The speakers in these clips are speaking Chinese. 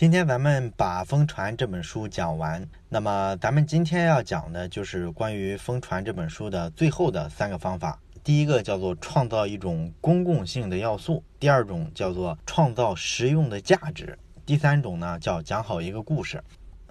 今天咱们把《疯传》这本书讲完，那么咱们今天要讲的就是关于《疯传》这本书的最后的三个方法。第一个叫做创造一种公共性的要素，第二种叫做创造实用的价值，第三种呢叫讲好一个故事。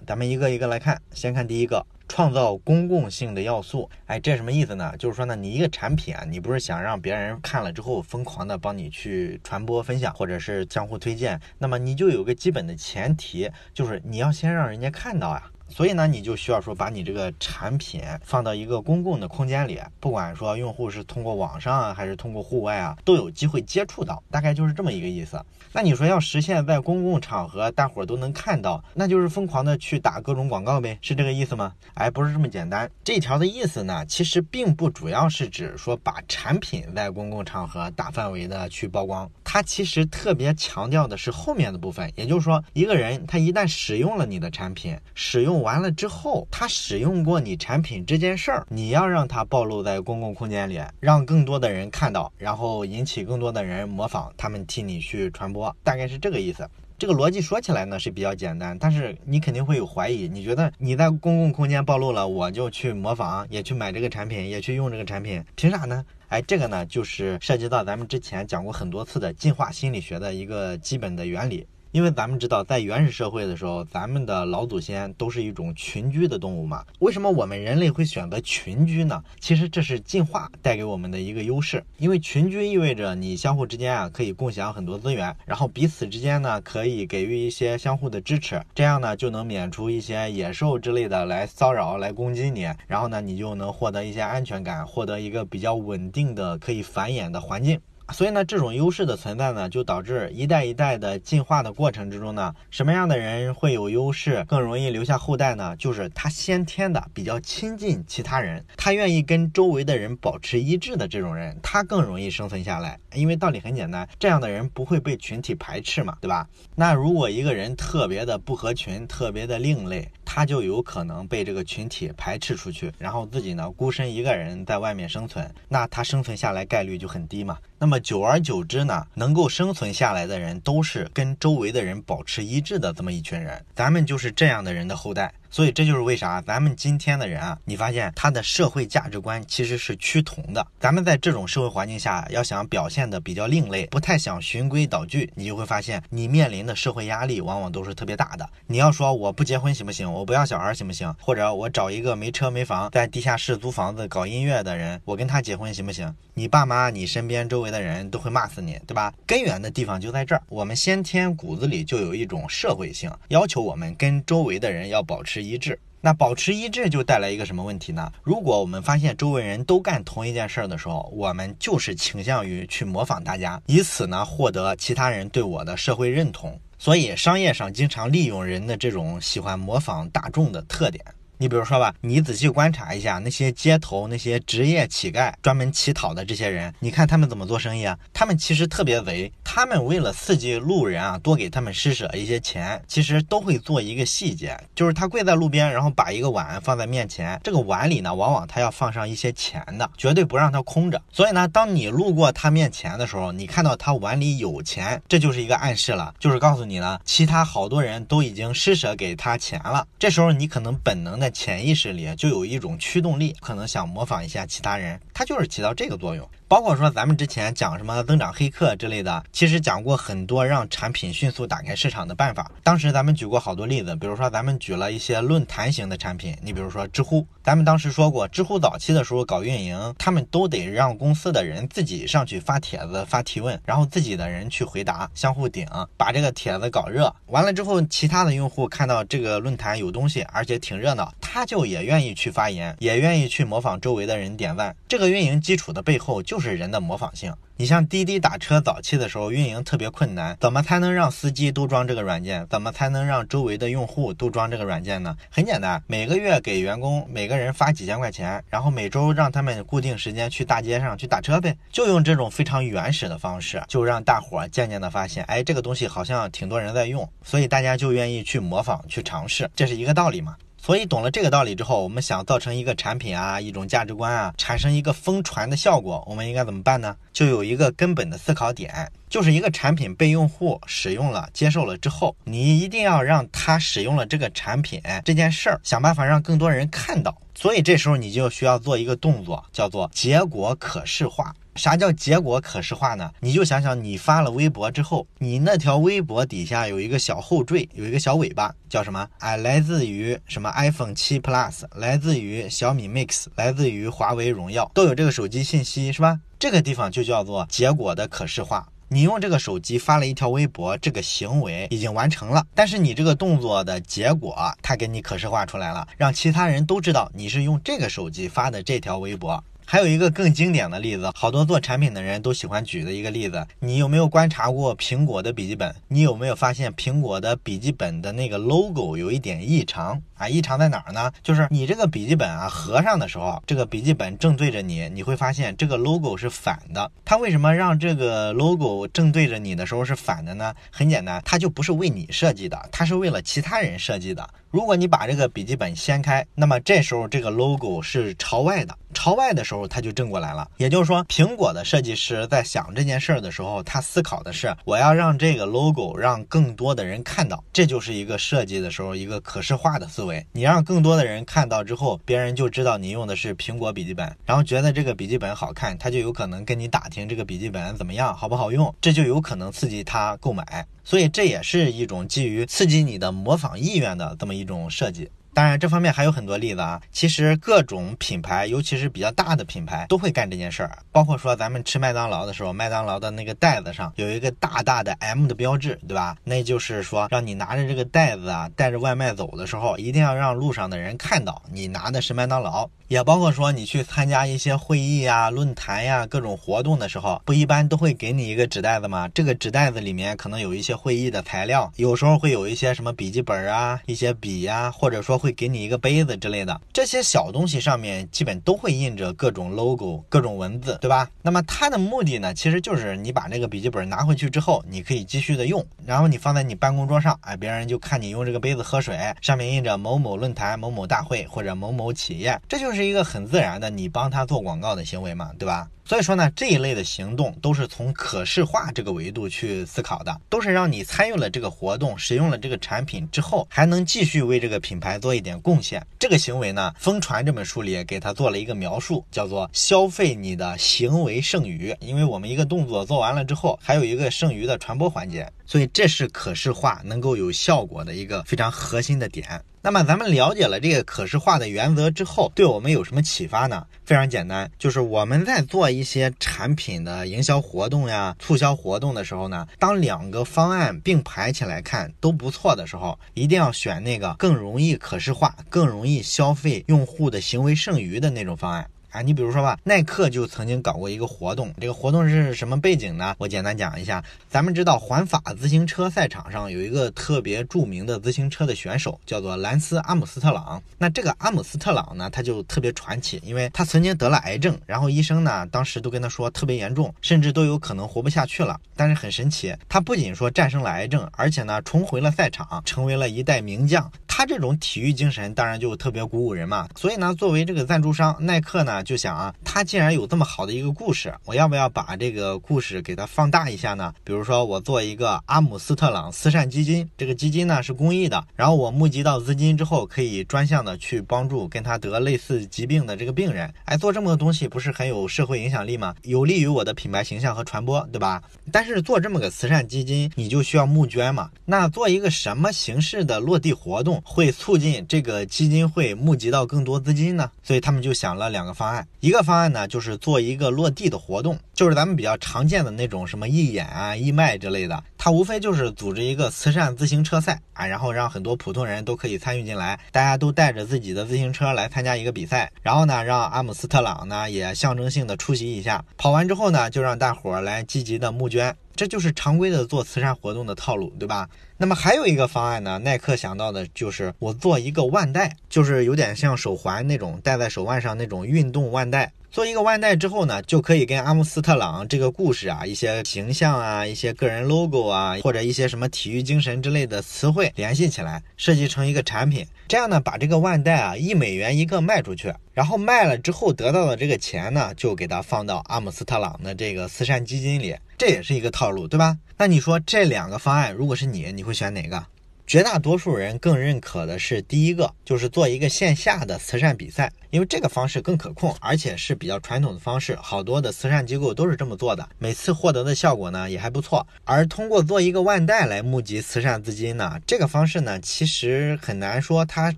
咱们一个一个来看，先看第一个。创造公共性的要素，哎，这什么意思呢？就是说呢，你一个产品啊，你不是想让别人看了之后疯狂的帮你去传播分享，或者是相互推荐，那么你就有个基本的前提，就是你要先让人家看到啊。所以呢，你就需要说把你这个产品放到一个公共的空间里，不管说用户是通过网上啊，还是通过户外啊，都有机会接触到，大概就是这么一个意思。那你说要实现在公共场合大伙儿都能看到，那就是疯狂的去打各种广告呗，是这个意思吗？哎，不是这么简单。这条的意思呢，其实并不主要是指说把产品在公共场合大范围的去曝光，它其实特别强调的是后面的部分，也就是说，一个人他一旦使用了你的产品，使用完了之后，他使用过你产品这件事儿，你要让他暴露在公共空间里，让更多的人看到，然后引起更多的人模仿，他们替你去传播，大概是这个意思。这个逻辑说起来呢是比较简单，但是你肯定会有怀疑，你觉得你在公共空间暴露了，我就去模仿，也去买这个产品，也去用这个产品，凭啥呢？哎，这个呢就是涉及到咱们之前讲过很多次的进化心理学的一个基本的原理。因为咱们知道，在原始社会的时候，咱们的老祖先都是一种群居的动物嘛。为什么我们人类会选择群居呢？其实这是进化带给我们的一个优势。因为群居意味着你相互之间啊可以共享很多资源，然后彼此之间呢可以给予一些相互的支持，这样呢就能免除一些野兽之类的来骚扰、来攻击你，然后呢你就能获得一些安全感，获得一个比较稳定的可以繁衍的环境。所以呢，这种优势的存在呢，就导致一代一代的进化的过程之中呢，什么样的人会有优势，更容易留下后代呢？就是他先天的比较亲近其他人，他愿意跟周围的人保持一致的这种人，他更容易生存下来。因为道理很简单，这样的人不会被群体排斥嘛，对吧？那如果一个人特别的不合群，特别的另类，他就有可能被这个群体排斥出去，然后自己呢孤身一个人在外面生存，那他生存下来概率就很低嘛。那么久而久之呢，能够生存下来的人都是跟周围的人保持一致的这么一群人，咱们就是这样的人的后代。所以这就是为啥咱们今天的人啊，你发现他的社会价值观其实是趋同的。咱们在这种社会环境下，要想表现的比较另类，不太想循规蹈矩，你就会发现你面临的社会压力往往都是特别大的。你要说我不结婚行不行？我不要小孩行不行？或者我找一个没车没房，在地下室租房子搞音乐的人，我跟他结婚行不行？你爸妈、你身边周围的人都会骂死你，对吧？根源的地方就在这儿，我们先天骨子里就有一种社会性，要求我们跟周围的人要保持。一致，那保持一致就带来一个什么问题呢？如果我们发现周围人都干同一件事儿的时候，我们就是倾向于去模仿大家，以此呢获得其他人对我的社会认同。所以商业上经常利用人的这种喜欢模仿大众的特点。你比如说吧，你仔细观察一下那些街头那些职业乞丐，专门乞讨的这些人，你看他们怎么做生意啊？他们其实特别贼，他们为了刺激路人啊，多给他们施舍一些钱，其实都会做一个细节，就是他跪在路边，然后把一个碗放在面前，这个碗里呢，往往他要放上一些钱的，绝对不让他空着。所以呢，当你路过他面前的时候，你看到他碗里有钱，这就是一个暗示了，就是告诉你呢，其他好多人都已经施舍给他钱了。这时候你可能本能的。潜意识里就有一种驱动力，可能想模仿一下其他人，它就是起到这个作用。包括说咱们之前讲什么增长黑客之类的，其实讲过很多让产品迅速打开市场的办法。当时咱们举过好多例子，比如说咱们举了一些论坛型的产品，你比如说知乎，咱们当时说过，知乎早期的时候搞运营，他们都得让公司的人自己上去发帖子、发提问，然后自己的人去回答，相互顶，把这个帖子搞热。完了之后，其他的用户看到这个论坛有东西，而且挺热闹，他就也愿意去发言，也愿意去模仿周围的人点赞。这个运营基础的背后就。就是人的模仿性。你像滴滴打车早期的时候，运营特别困难，怎么才能让司机都装这个软件？怎么才能让周围的用户都装这个软件呢？很简单，每个月给员工每个人发几千块钱，然后每周让他们固定时间去大街上去打车呗，就用这种非常原始的方式，就让大伙渐渐的发现，哎，这个东西好像挺多人在用，所以大家就愿意去模仿去尝试，这是一个道理嘛。所以懂了这个道理之后，我们想造成一个产品啊，一种价值观啊，产生一个疯传的效果，我们应该怎么办呢？就有一个根本的思考点，就是一个产品被用户使用了、接受了之后，你一定要让他使用了这个产品这件事儿，想办法让更多人看到。所以这时候你就需要做一个动作，叫做结果可视化。啥叫结果可视化呢？你就想想，你发了微博之后，你那条微博底下有一个小后缀，有一个小尾巴，叫什么？哎，来自于什么 iPhone 七 Plus，来自于小米 Mix，来自于华为荣耀，都有这个手机信息，是吧？这个地方就叫做结果的可视化。你用这个手机发了一条微博，这个行为已经完成了，但是你这个动作的结果，它给你可视化出来了，让其他人都知道你是用这个手机发的这条微博。还有一个更经典的例子，好多做产品的人都喜欢举的一个例子，你有没有观察过苹果的笔记本？你有没有发现苹果的笔记本的那个 logo 有一点异常啊？异常在哪儿呢？就是你这个笔记本啊，合上的时候，这个笔记本正对着你，你会发现这个 logo 是反的。它为什么让这个 logo 正对着你的时候是反的呢？很简单，它就不是为你设计的，它是为了其他人设计的。如果你把这个笔记本掀开，那么这时候这个 logo 是朝外的，朝外的时候它就正过来了。也就是说，苹果的设计师在想这件事儿的时候，他思考的是我要让这个 logo 让更多的人看到，这就是一个设计的时候一个可视化的思维。你让更多的人看到之后，别人就知道你用的是苹果笔记本，然后觉得这个笔记本好看，他就有可能跟你打听这个笔记本怎么样，好不好用，这就有可能刺激他购买。所以这也是一种基于刺激你的模仿意愿的这么一种设计。当然，这方面还有很多例子啊。其实各种品牌，尤其是比较大的品牌，都会干这件事儿。包括说咱们吃麦当劳的时候，麦当劳的那个袋子上有一个大大的 M 的标志，对吧？那就是说，让你拿着这个袋子啊，带着外卖走的时候，一定要让路上的人看到你拿的是麦当劳。也包括说，你去参加一些会议呀、论坛呀、各种活动的时候，不一般都会给你一个纸袋子吗？这个纸袋子里面可能有一些会议的材料，有时候会有一些什么笔记本啊、一些笔呀，或者说会给你一个杯子之类的。这些小东西上面基本都会印着各种 logo、各种文字，对吧？那么它的目的呢，其实就是你把这个笔记本拿回去之后，你可以继续的用，然后你放在你办公桌上，哎，别人就看你用这个杯子喝水，上面印着某某论坛、某某大会或者某某企业，这就。是一个很自然的，你帮他做广告的行为嘛，对吧？所以说呢，这一类的行动都是从可视化这个维度去思考的，都是让你参与了这个活动，使用了这个产品之后，还能继续为这个品牌做一点贡献。这个行为呢，《疯传》这本书里给他做了一个描述，叫做消费你的行为剩余。因为我们一个动作做完了之后，还有一个剩余的传播环节，所以这是可视化能够有效果的一个非常核心的点。那么咱们了解了这个可视化的原则之后，对我们有什么启发呢？非常简单，就是我们在做一些产品的营销活动呀、促销活动的时候呢，当两个方案并排起来看都不错的时候，一定要选那个更容易可视化、更容易消费用户的行为剩余的那种方案。啊，你比如说吧，耐克就曾经搞过一个活动，这个活动是什么背景呢？我简单讲一下。咱们知道环法自行车赛场上有一个特别著名的自行车的选手，叫做兰斯阿姆斯特朗。那这个阿姆斯特朗呢，他就特别传奇，因为他曾经得了癌症，然后医生呢当时都跟他说特别严重，甚至都有可能活不下去了。但是很神奇，他不仅说战胜了癌症，而且呢重回了赛场，成为了一代名将。他这种体育精神当然就特别鼓舞人嘛。所以呢，作为这个赞助商，耐克呢。就想啊，他既然有这么好的一个故事，我要不要把这个故事给他放大一下呢？比如说，我做一个阿姆斯特朗慈善基金，这个基金呢是公益的，然后我募集到资金之后，可以专项的去帮助跟他得类似疾病的这个病人。哎，做这么个东西不是很有社会影响力吗？有利于我的品牌形象和传播，对吧？但是做这么个慈善基金，你就需要募捐嘛。那做一个什么形式的落地活动，会促进这个基金会募集到更多资金呢？所以他们就想了两个方案。一个方案呢，就是做一个落地的活动，就是咱们比较常见的那种什么义演啊、义卖之类的。它无非就是组织一个慈善自行车赛啊，然后让很多普通人都可以参与进来，大家都带着自己的自行车来参加一个比赛。然后呢，让阿姆斯特朗呢也象征性的出席一下。跑完之后呢，就让大伙儿来积极的募捐。这就是常规的做慈善活动的套路，对吧？那么还有一个方案呢，耐克想到的就是我做一个腕带，就是有点像手环那种戴在手腕上那种运动腕带。做一个腕带之后呢，就可以跟阿姆斯特朗这个故事啊、一些形象啊、一些个人 logo 啊，或者一些什么体育精神之类的词汇联系起来，设计成一个产品。这样呢，把这个腕带啊一美元一个卖出去，然后卖了之后得到的这个钱呢，就给它放到阿姆斯特朗的这个慈善基金里，这也是一个套路，对吧？那你说这两个方案，如果是你，你会选哪个？绝大多数人更认可的是第一个，就是做一个线下的慈善比赛，因为这个方式更可控，而且是比较传统的方式，好多的慈善机构都是这么做的，每次获得的效果呢也还不错。而通过做一个万代来募集慈善资金呢，这个方式呢其实很难说它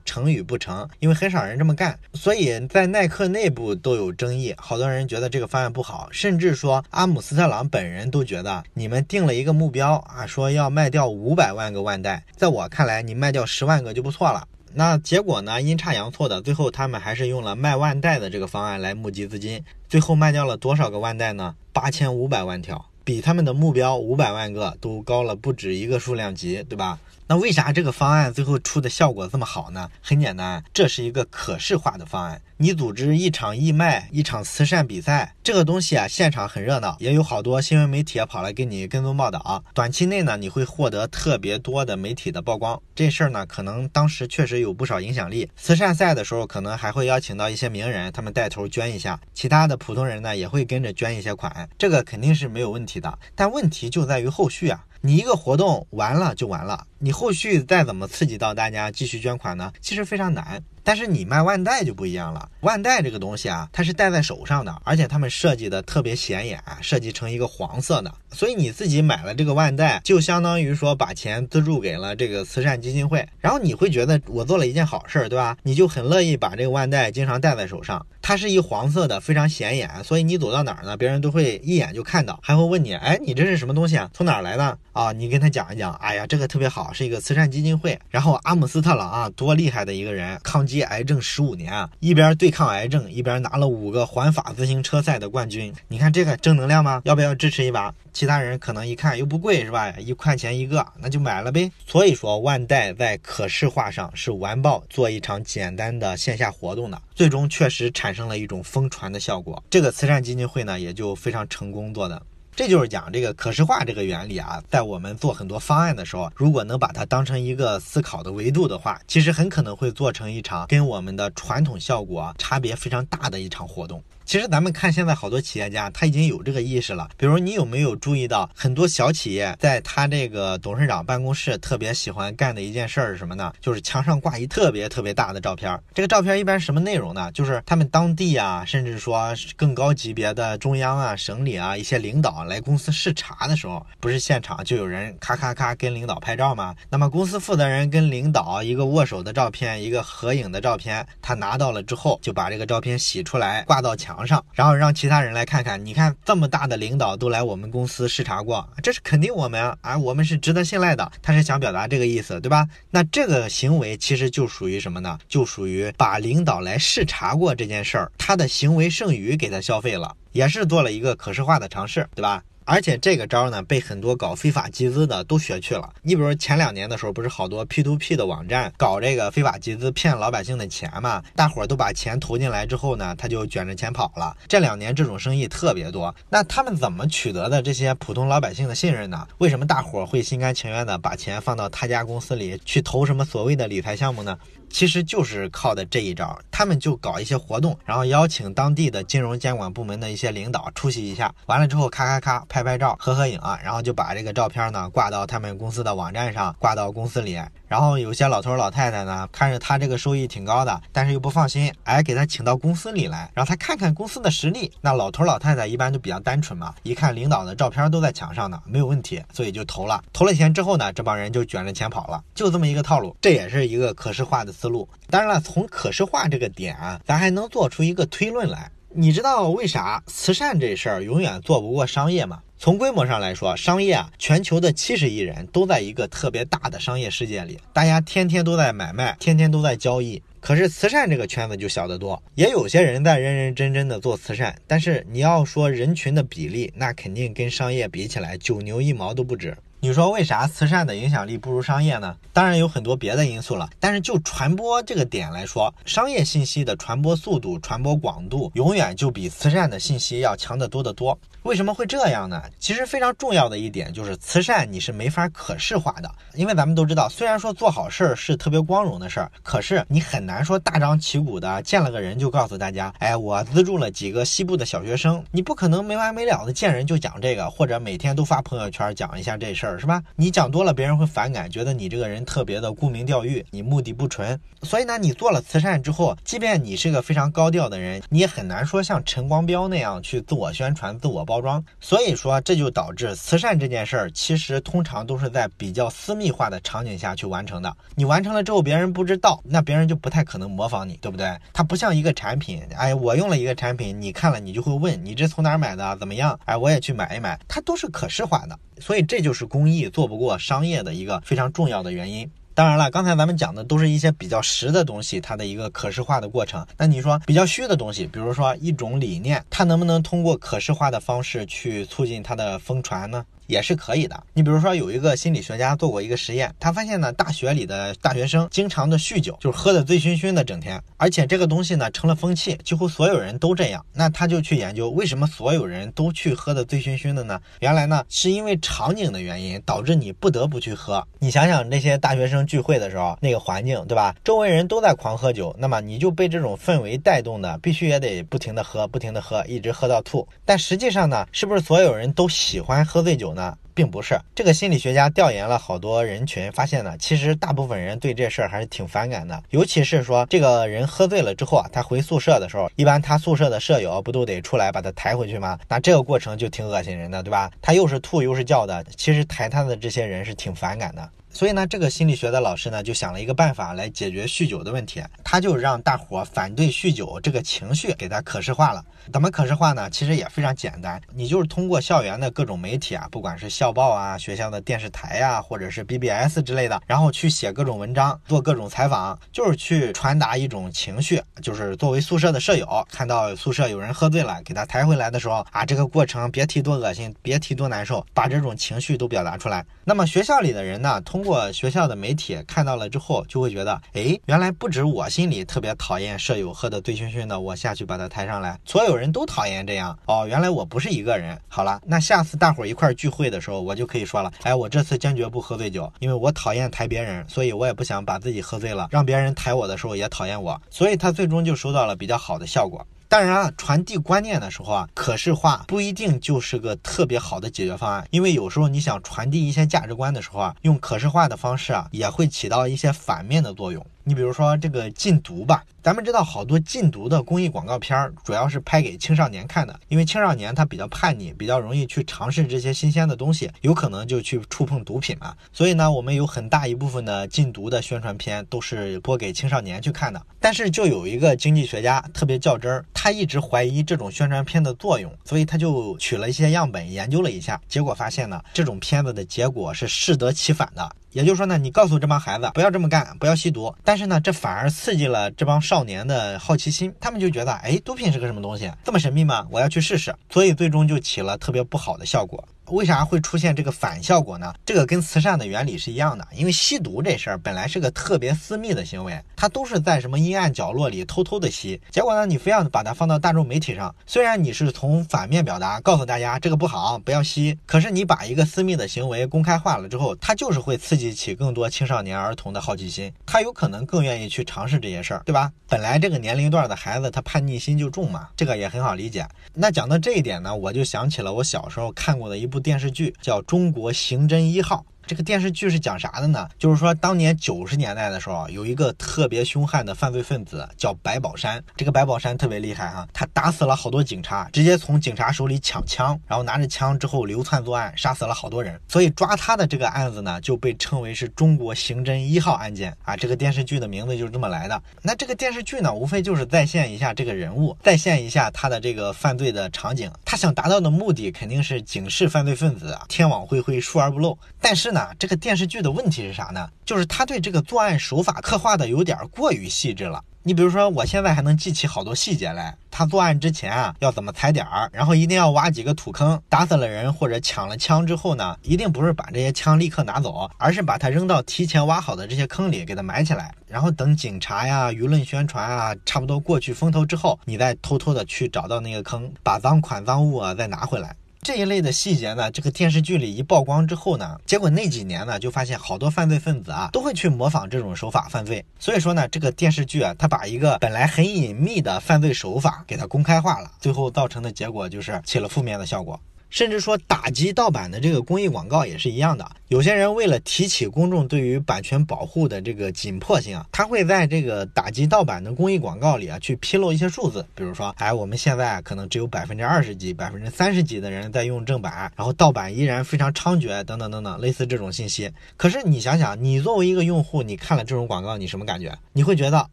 成与不成，因为很少人这么干，所以在耐克内部都有争议，好多人觉得这个方案不好，甚至说阿姆斯特朗本人都觉得你们定了一个目标啊，说要卖掉五百万个万代，在我。看来，你卖掉十万个就不错了。那结果呢？阴差阳错的，最后他们还是用了卖万代的这个方案来募集资金。最后卖掉了多少个万代呢？八千五百万条，比他们的目标五百万个都高了不止一个数量级，对吧？那为啥这个方案最后出的效果这么好呢？很简单，这是一个可视化的方案。你组织一场义卖，一场慈善比赛，这个东西啊，现场很热闹，也有好多新闻媒体跑来给你跟踪报道。短期内呢，你会获得特别多的媒体的曝光。这事儿呢，可能当时确实有不少影响力。慈善赛的时候，可能还会邀请到一些名人，他们带头捐一下，其他的普通人呢，也会跟着捐一些款。这个肯定是没有问题的。但问题就在于后续啊。你一个活动完了就完了，你后续再怎么刺激到大家继续捐款呢？其实非常难。但是你卖万代就不一样了，万代这个东西啊，它是戴在手上的，而且他们设计的特别显眼，设计成一个黄色的，所以你自己买了这个万代，就相当于说把钱资助给了这个慈善基金会，然后你会觉得我做了一件好事儿，对吧？你就很乐意把这个万代经常戴在手上，它是一黄色的，非常显眼，所以你走到哪儿呢，别人都会一眼就看到，还会问你，哎，你这是什么东西啊？从哪儿来的啊？你跟他讲一讲，哎呀，这个特别好，是一个慈善基金会，然后阿姆斯特朗啊，多厉害的一个人，抗击。癌症十五年啊，一边对抗癌症，一边拿了五个环法自行车赛的冠军。你看这个正能量吗？要不要支持一把？其他人可能一看又不贵是吧？一块钱一个，那就买了呗。所以说，万代在可视化上是完爆做一场简单的线下活动的，最终确实产生了一种疯传的效果。这个慈善基金会呢，也就非常成功做的。这就是讲这个可视化这个原理啊，在我们做很多方案的时候，如果能把它当成一个思考的维度的话，其实很可能会做成一场跟我们的传统效果差别非常大的一场活动。其实咱们看现在好多企业家，他已经有这个意识了。比如你有没有注意到，很多小企业在他这个董事长办公室特别喜欢干的一件事儿是什么呢？就是墙上挂一特别特别大的照片。这个照片一般什么内容呢？就是他们当地啊，甚至说更高级别的中央啊、省里啊一些领导来公司视察的时候，不是现场就有人咔咔咔跟领导拍照吗？那么公司负责人跟领导一个握手的照片，一个合影的照片，他拿到了之后，就把这个照片洗出来挂到墙。墙上，然后让其他人来看看。你看，这么大的领导都来我们公司视察过，这是肯定我们啊，我们是值得信赖的。他是想表达这个意思，对吧？那这个行为其实就属于什么呢？就属于把领导来视察过这件事儿，他的行为剩余给他消费了，也是做了一个可视化的尝试，对吧？而且这个招呢，被很多搞非法集资的都学去了。你比如前两年的时候，不是好多 P to P 的网站搞这个非法集资骗老百姓的钱嘛？大伙儿都把钱投进来之后呢，他就卷着钱跑了。这两年这种生意特别多。那他们怎么取得的这些普通老百姓的信任呢？为什么大伙儿会心甘情愿的把钱放到他家公司里去投什么所谓的理财项目呢？其实就是靠的这一招，他们就搞一些活动，然后邀请当地的金融监管部门的一些领导出席一下，完了之后咔咔咔拍拍照、合合影啊，然后就把这个照片呢挂到他们公司的网站上，挂到公司里。然后有些老头老太太呢，看着他这个收益挺高的，但是又不放心，哎，给他请到公司里来，让他看看公司的实力。那老头老太太一般都比较单纯嘛，一看领导的照片都在墙上呢，没有问题，所以就投了。投了钱之后呢，这帮人就卷着钱跑了，就这么一个套路。这也是一个可视化的思路。当然了，从可视化这个点啊，咱还能做出一个推论来。你知道为啥慈善这事儿永远做不过商业吗？从规模上来说，商业啊，全球的七十亿人都在一个特别大的商业世界里，大家天天都在买卖，天天都在交易。可是慈善这个圈子就小得多，也有些人在认认真真的做慈善，但是你要说人群的比例，那肯定跟商业比起来，九牛一毛都不止。你说为啥慈善的影响力不如商业呢？当然有很多别的因素了，但是就传播这个点来说，商业信息的传播速度、传播广度，永远就比慈善的信息要强得多得多。为什么会这样呢？其实非常重要的一点就是慈善你是没法可视化的，因为咱们都知道，虽然说做好事儿是特别光荣的事儿，可是你很难说大张旗鼓的见了个人就告诉大家，哎，我资助了几个西部的小学生，你不可能没完没了的见人就讲这个，或者每天都发朋友圈讲一下这事儿，是吧？你讲多了，别人会反感，觉得你这个人特别的沽名钓誉，你目的不纯。所以呢，你做了慈善之后，即便你是个非常高调的人，你也很难说像陈光标那样去自我宣传、自我。包装，所以说这就导致慈善这件事儿，其实通常都是在比较私密化的场景下去完成的。你完成了之后，别人不知道，那别人就不太可能模仿你，对不对？它不像一个产品，哎，我用了一个产品，你看了你就会问你这从哪儿买的，怎么样？哎，我也去买一买，它都是可视化的。所以这就是公益做不过商业的一个非常重要的原因。当然了，刚才咱们讲的都是一些比较实的东西，它的一个可视化的过程。那你说比较虚的东西，比如说一种理念，它能不能通过可视化的方式去促进它的疯传呢？也是可以的。你比如说，有一个心理学家做过一个实验，他发现呢，大学里的大学生经常的酗酒，就是喝的醉醺醺的，整天，而且这个东西呢成了风气，几乎所有人都这样。那他就去研究为什么所有人都去喝的醉醺醺的呢？原来呢，是因为场景的原因导致你不得不去喝。你想想那些大学生聚会的时候，那个环境，对吧？周围人都在狂喝酒，那么你就被这种氛围带动的，必须也得不停的喝，不停的喝，一直喝到吐。但实际上呢，是不是所有人都喜欢喝醉酒呢？并不是这个心理学家调研了好多人群，发现呢，其实大部分人对这事儿还是挺反感的。尤其是说这个人喝醉了之后啊，他回宿舍的时候，一般他宿舍的舍友不都得出来把他抬回去吗？那这个过程就挺恶心人的，对吧？他又是吐又是叫的，其实抬他的这些人是挺反感的。所以呢，这个心理学的老师呢，就想了一个办法来解决酗酒的问题。他就让大伙反对酗酒这个情绪给他可视化了。怎么可视化呢？其实也非常简单，你就是通过校园的各种媒体啊，不管是校报啊、学校的电视台呀，或者是 BBS 之类的，然后去写各种文章，做各种采访，就是去传达一种情绪。就是作为宿舍的舍友，看到宿舍有人喝醉了，给他抬回来的时候啊，这个过程别提多恶心，别提多难受，把这种情绪都表达出来。那么学校里的人呢，通通过学校的媒体看到了之后，就会觉得，哎，原来不止我心里特别讨厌舍友喝的醉醺醺的，我下去把他抬上来，所有人都讨厌这样。哦，原来我不是一个人。好了，那下次大伙儿一块儿聚会的时候，我就可以说了，哎，我这次坚决不喝醉酒，因为我讨厌抬别人，所以我也不想把自己喝醉了，让别人抬我的时候也讨厌我，所以他最终就收到了比较好的效果。当然啊，传递观念的时候啊，可视化不一定就是个特别好的解决方案，因为有时候你想传递一些价值观的时候啊，用可视化的方式啊，也会起到一些反面的作用。你比如说这个禁毒吧，咱们知道好多禁毒的公益广告片，主要是拍给青少年看的，因为青少年他比较叛逆，比较容易去尝试这些新鲜的东西，有可能就去触碰毒品嘛。所以呢，我们有很大一部分的禁毒的宣传片都是播给青少年去看的。但是就有一个经济学家特别较真儿，他一直怀疑这种宣传片的作用，所以他就取了一些样本研究了一下，结果发现呢，这种片子的结果是适得其反的。也就是说呢，你告诉这帮孩子不要这么干，不要吸毒，但是呢，这反而刺激了这帮少年的好奇心，他们就觉得，哎，毒品是个什么东西，这么神秘吗？我要去试试，所以最终就起了特别不好的效果。为啥会出现这个反效果呢？这个跟慈善的原理是一样的，因为吸毒这事儿本来是个特别私密的行为，它都是在什么阴暗角落里偷偷的吸。结果呢，你非要把它放到大众媒体上，虽然你是从反面表达，告诉大家这个不好，不要吸，可是你把一个私密的行为公开化了之后，它就是会刺激起更多青少年儿童的好奇心，他有可能更愿意去尝试这些事儿，对吧？本来这个年龄段的孩子他叛逆心就重嘛，这个也很好理解。那讲到这一点呢，我就想起了我小时候看过的一部。电视剧叫《中国刑侦一号》，这个电视剧是讲啥的呢？就是说当年九十年代的时候，有一个特别凶悍的犯罪分子叫白宝山。这个白宝山特别厉害哈，他打死了好多警察，直接从警察手里抢枪，然后拿着枪之后流窜作案，杀死了好多人。所以抓他的这个案子呢，就被称为是中国刑侦一号案件啊。这个电视剧的名字就是这么来的。那这个电视剧呢，无非就是再现一下这个人物，再现一下他的这个犯罪的场景。他想达到的目的肯定是警示犯罪分子天网恢恢，疏而不漏。但是呢，这个电视剧的问题是啥呢？就是他对这个作案手法刻画的有点过于细致了。你比如说，我现在还能记起好多细节来。他作案之前啊，要怎么踩点儿，然后一定要挖几个土坑，打死了人或者抢了枪之后呢，一定不是把这些枪立刻拿走，而是把它扔到提前挖好的这些坑里，给它埋起来，然后等警察呀、舆论宣传啊，差不多过去风头之后，你再偷偷的去找到那个坑，把赃款赃物啊再拿回来。这一类的细节呢，这个电视剧里一曝光之后呢，结果那几年呢，就发现好多犯罪分子啊，都会去模仿这种手法犯罪。所以说呢，这个电视剧啊，它把一个本来很隐秘的犯罪手法给它公开化了，最后造成的结果就是起了负面的效果。甚至说打击盗版的这个公益广告也是一样的。有些人为了提起公众对于版权保护的这个紧迫性啊，他会在这个打击盗版的公益广告里啊去披露一些数字，比如说，哎，我们现在可能只有百分之二十几、百分之三十几的人在用正版，然后盗版依然非常猖獗，等等等等，类似这种信息。可是你想想，你作为一个用户，你看了这种广告，你什么感觉？你会觉得，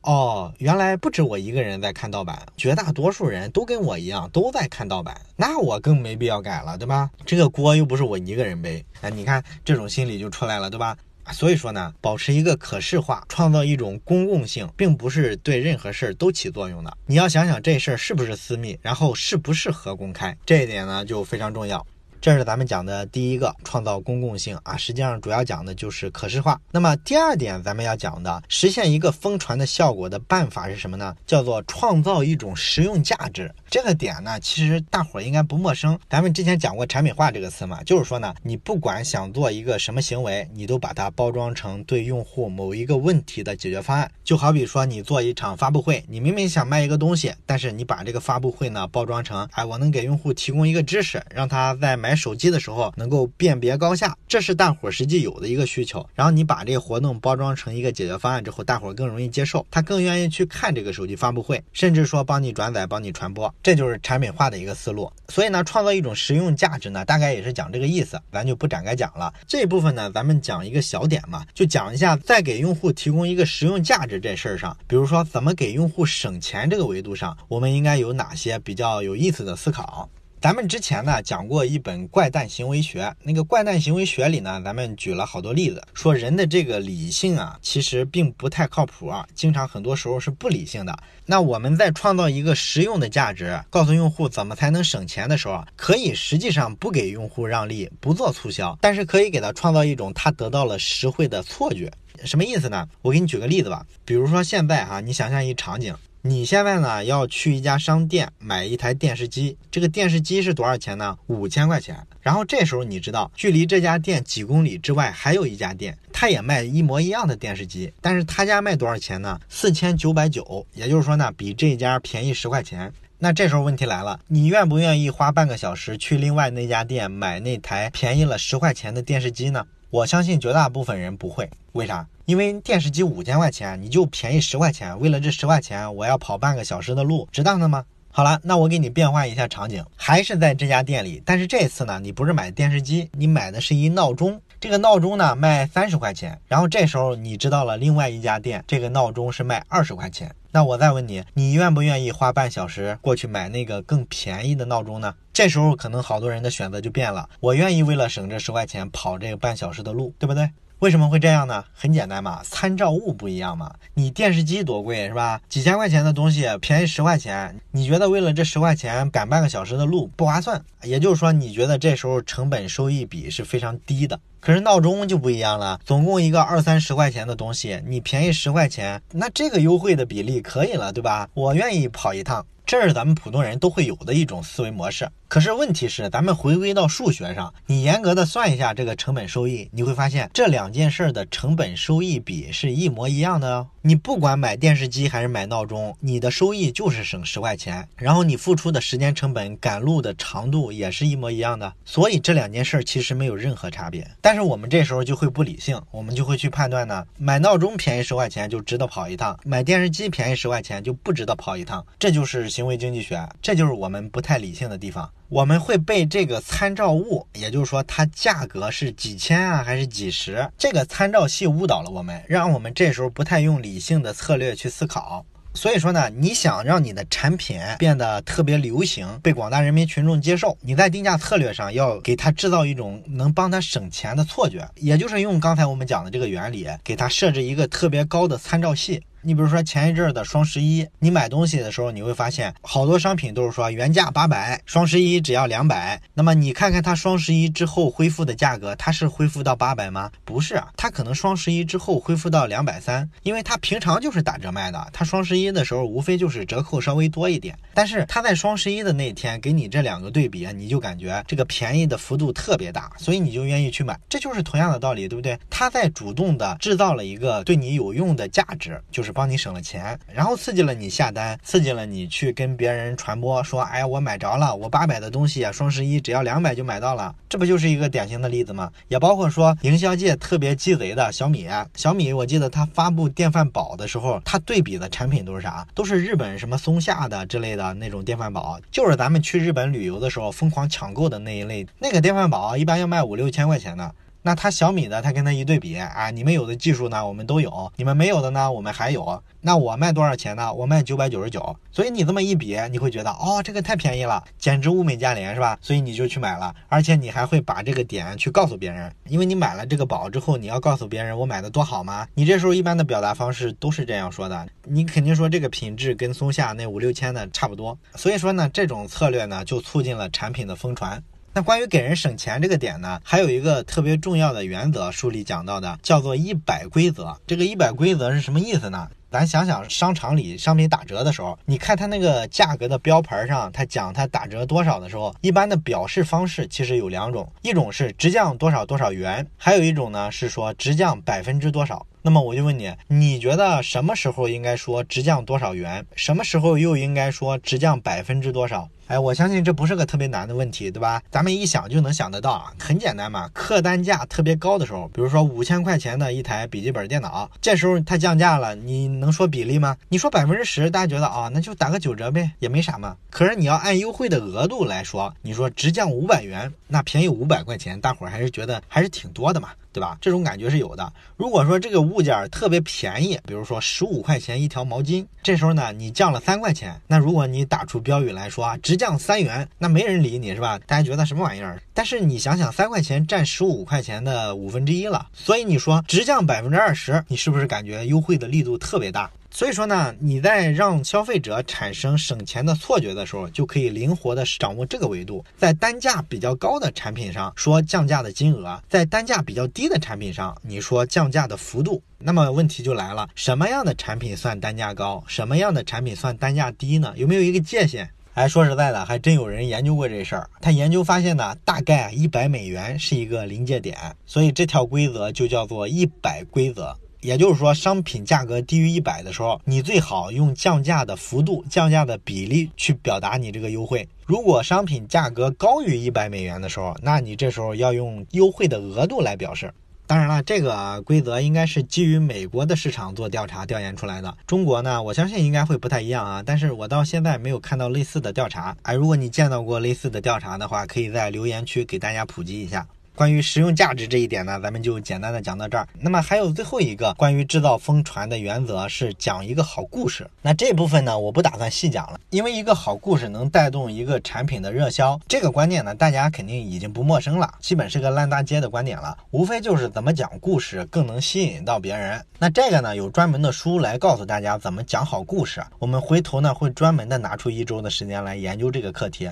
哦，原来不止我一个人在看盗版，绝大多数人都跟我一样都在看盗版，那我更没必要改了。啊对吧？这个锅又不是我一个人背，哎，你看这种心理就出来了，对吧？所以说呢，保持一个可视化，创造一种公共性，并不是对任何事儿都起作用的。你要想想这事儿是不是私密，然后适不适合公开，这一点呢就非常重要。这是咱们讲的第一个创造公共性啊，实际上主要讲的就是可视化。那么第二点咱们要讲的实现一个疯传的效果的办法是什么呢？叫做创造一种实用价值。这个点呢，其实大伙儿应该不陌生。咱们之前讲过产品化这个词嘛，就是说呢，你不管想做一个什么行为，你都把它包装成对用户某一个问题的解决方案。就好比说你做一场发布会，你明明想卖一个东西，但是你把这个发布会呢包装成，哎，我能给用户提供一个知识，让他在买。买手机的时候能够辨别高下，这是大伙实际有的一个需求。然后你把这个活动包装成一个解决方案之后，大伙更容易接受，他更愿意去看这个手机发布会，甚至说帮你转载、帮你传播，这就是产品化的一个思路。所以呢，创造一种实用价值呢，大概也是讲这个意思，咱就不展开讲了。这部分呢，咱们讲一个小点嘛，就讲一下在给用户提供一个实用价值这事儿上，比如说怎么给用户省钱这个维度上，我们应该有哪些比较有意思的思考。咱们之前呢讲过一本怪诞行为学，那个怪诞行为学里呢，咱们举了好多例子，说人的这个理性啊，其实并不太靠谱啊，经常很多时候是不理性的。那我们在创造一个实用的价值，告诉用户怎么才能省钱的时候啊，可以实际上不给用户让利，不做促销，但是可以给他创造一种他得到了实惠的错觉。什么意思呢？我给你举个例子吧，比如说现在哈，你想象一场景。你现在呢要去一家商店买一台电视机，这个电视机是多少钱呢？五千块钱。然后这时候你知道，距离这家店几公里之外还有一家店，他也卖一模一样的电视机，但是他家卖多少钱呢？四千九百九，也就是说呢，比这家便宜十块钱。那这时候问题来了，你愿不愿意花半个小时去另外那家店买那台便宜了十块钱的电视机呢？我相信绝大部分人不会，为啥？因为电视机五千块钱，你就便宜十块钱，为了这十块钱，我要跑半个小时的路，值当的吗？好了，那我给你变换一下场景，还是在这家店里，但是这次呢，你不是买电视机，你买的是一闹钟。这个闹钟呢卖三十块钱，然后这时候你知道了另外一家店，这个闹钟是卖二十块钱。那我再问你，你愿不愿意花半小时过去买那个更便宜的闹钟呢？这时候可能好多人的选择就变了，我愿意为了省这十块钱跑这个半小时的路，对不对？为什么会这样呢？很简单嘛，参照物不一样嘛。你电视机多贵是吧？几千块钱的东西便宜十块钱，你觉得为了这十块钱赶半个小时的路不划算？也就是说，你觉得这时候成本收益比是非常低的。可是闹钟就不一样了，总共一个二三十块钱的东西，你便宜十块钱，那这个优惠的比例可以了，对吧？我愿意跑一趟，这是咱们普通人都会有的一种思维模式。可是问题是，咱们回归到数学上，你严格的算一下这个成本收益，你会发现这两件事的成本收益比是一模一样的哦。你不管买电视机还是买闹钟，你的收益就是省十块钱，然后你付出的时间成本、赶路的长度也是一模一样的，所以这两件事其实没有任何差别。但是我们这时候就会不理性，我们就会去判断呢，买闹钟便宜十块钱就值得跑一趟，买电视机便宜十块钱就不值得跑一趟，这就是行为经济学，这就是我们不太理性的地方。我们会被这个参照物，也就是说它价格是几千啊还是几十，这个参照系误导了我们，让我们这时候不太用理性的策略去思考。所以说呢，你想让你的产品变得特别流行，被广大人民群众接受，你在定价策略上要给它制造一种能帮他省钱的错觉，也就是用刚才我们讲的这个原理，给它设置一个特别高的参照系。你比如说前一阵的双十一，你买东西的时候，你会发现好多商品都是说原价八百，双十一只要两百。那么你看看它双十一之后恢复的价格，它是恢复到八百吗？不是啊，它可能双十一之后恢复到两百三，因为它平常就是打折卖的，它双十一的时候无非就是折扣稍微多一点。但是它在双十一的那天给你这两个对比，你就感觉这个便宜的幅度特别大，所以你就愿意去买。这就是同样的道理，对不对？它在主动的制造了一个对你有用的价值，就是。帮你省了钱，然后刺激了你下单，刺激了你去跟别人传播，说，哎，我买着了，我八百的东西啊，双十一只要两百就买到了，这不就是一个典型的例子吗？也包括说营销界特别鸡贼的小米，小米，我记得他发布电饭煲的时候，他对比的产品都是啥？都是日本什么松下的之类的那种电饭煲，就是咱们去日本旅游的时候疯狂抢购的那一类，那个电饭煲一般要卖五六千块钱呢。那他小米的，他跟他一对比啊，你们有的技术呢，我们都有；你们没有的呢，我们还有。那我卖多少钱呢？我卖九百九十九。所以你这么一比，你会觉得哦，这个太便宜了，简直物美价廉，是吧？所以你就去买了，而且你还会把这个点去告诉别人，因为你买了这个宝之后，你要告诉别人我买的多好吗？你这时候一般的表达方式都是这样说的，你肯定说这个品质跟松下那五六千的差不多。所以说呢，这种策略呢，就促进了产品的疯传。那关于给人省钱这个点呢，还有一个特别重要的原则，书里讲到的叫做一百规则。这个一百规则是什么意思呢？咱想想商场里商品打折的时候，你看它那个价格的标牌上，它讲它打折多少的时候，一般的表示方式其实有两种，一种是直降多少多少元，还有一种呢是说直降百分之多少。那么我就问你，你觉得什么时候应该说直降多少元？什么时候又应该说直降百分之多少？哎，我相信这不是个特别难的问题，对吧？咱们一想就能想得到啊，很简单嘛。客单价特别高的时候，比如说五千块钱的一台笔记本电脑，这时候它降价了，你能说比例吗？你说百分之十，大家觉得啊，那就打个九折呗，也没啥嘛。可是你要按优惠的额度来说，你说直降五百元，那便宜五百块钱，大伙儿还是觉得还是挺多的嘛。对吧？这种感觉是有的。如果说这个物件特别便宜，比如说十五块钱一条毛巾，这时候呢，你降了三块钱，那如果你打出标语来说啊，直降三元，那没人理你是吧？大家觉得什么玩意儿？但是你想想，三块钱占十五块钱的五分之一了，所以你说直降百分之二十，你是不是感觉优惠的力度特别大？所以说呢，你在让消费者产生省钱的错觉的时候，就可以灵活的掌握这个维度，在单价比较高的产品上说降价的金额，在单价比较低的产品上你说降价的幅度。那么问题就来了，什么样的产品算单价高？什么样的产品算单价低呢？有没有一个界限？哎，说实在的，还真有人研究过这事儿。他研究发现呢，大概一百美元是一个临界点，所以这条规则就叫做一百规则。也就是说，商品价格低于一百的时候，你最好用降价的幅度、降价的比例去表达你这个优惠。如果商品价格高于一百美元的时候，那你这时候要用优惠的额度来表示。当然了，这个规则应该是基于美国的市场做调查调研出来的。中国呢，我相信应该会不太一样啊。但是我到现在没有看到类似的调查。哎，如果你见到过类似的调查的话，可以在留言区给大家普及一下。关于实用价值这一点呢，咱们就简单的讲到这儿。那么还有最后一个关于制造疯传的原则是讲一个好故事。那这部分呢，我不打算细讲了，因为一个好故事能带动一个产品的热销，这个观念呢，大家肯定已经不陌生了，基本是个烂大街的观点了。无非就是怎么讲故事更能吸引到别人。那这个呢，有专门的书来告诉大家怎么讲好故事。我们回头呢，会专门的拿出一周的时间来研究这个课题。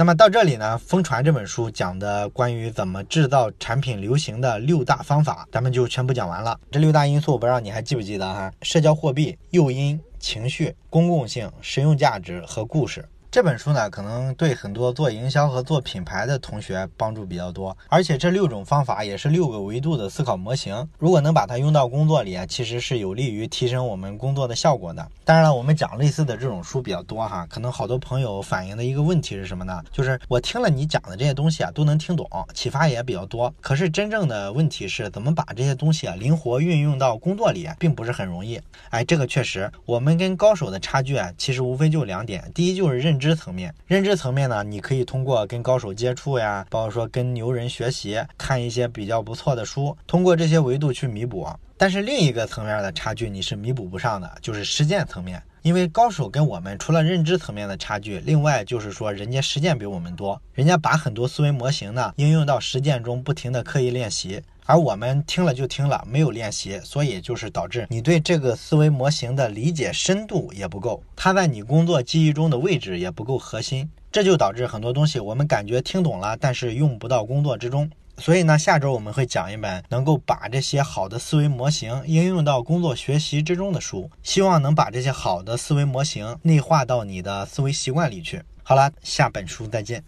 那么到这里呢，《疯传》这本书讲的关于怎么制造产品流行的六大方法，咱们就全部讲完了。这六大因素，我不知道你还记不记得哈？社交货币、诱因、情绪、公共性、实用价值和故事。这本书呢，可能对很多做营销和做品牌的同学帮助比较多。而且这六种方法也是六个维度的思考模型，如果能把它用到工作里啊，其实是有利于提升我们工作的效果的。当然了，我们讲类似的这种书比较多哈，可能好多朋友反映的一个问题是什么呢？就是我听了你讲的这些东西啊，都能听懂，启发也比较多。可是真正的问题是怎么把这些东西啊灵活运用到工作里，并不是很容易。哎，这个确实，我们跟高手的差距啊，其实无非就两点。第一就是认知层面，认知层面呢，你可以通过跟高手接触呀，包括说跟牛人学习，看一些比较不错的书，通过这些维度去弥补。但是另一个层面的差距你是弥补不上的，就是实践层面。因为高手跟我们除了认知层面的差距，另外就是说人家实践比我们多，人家把很多思维模型呢应用到实践中，不停的刻意练习。而我们听了就听了，没有练习，所以就是导致你对这个思维模型的理解深度也不够，它在你工作记忆中的位置也不够核心，这就导致很多东西我们感觉听懂了，但是用不到工作之中。所以呢，下周我们会讲一本能够把这些好的思维模型应用到工作学习之中的书，希望能把这些好的思维模型内化到你的思维习惯里去。好了，下本书再见。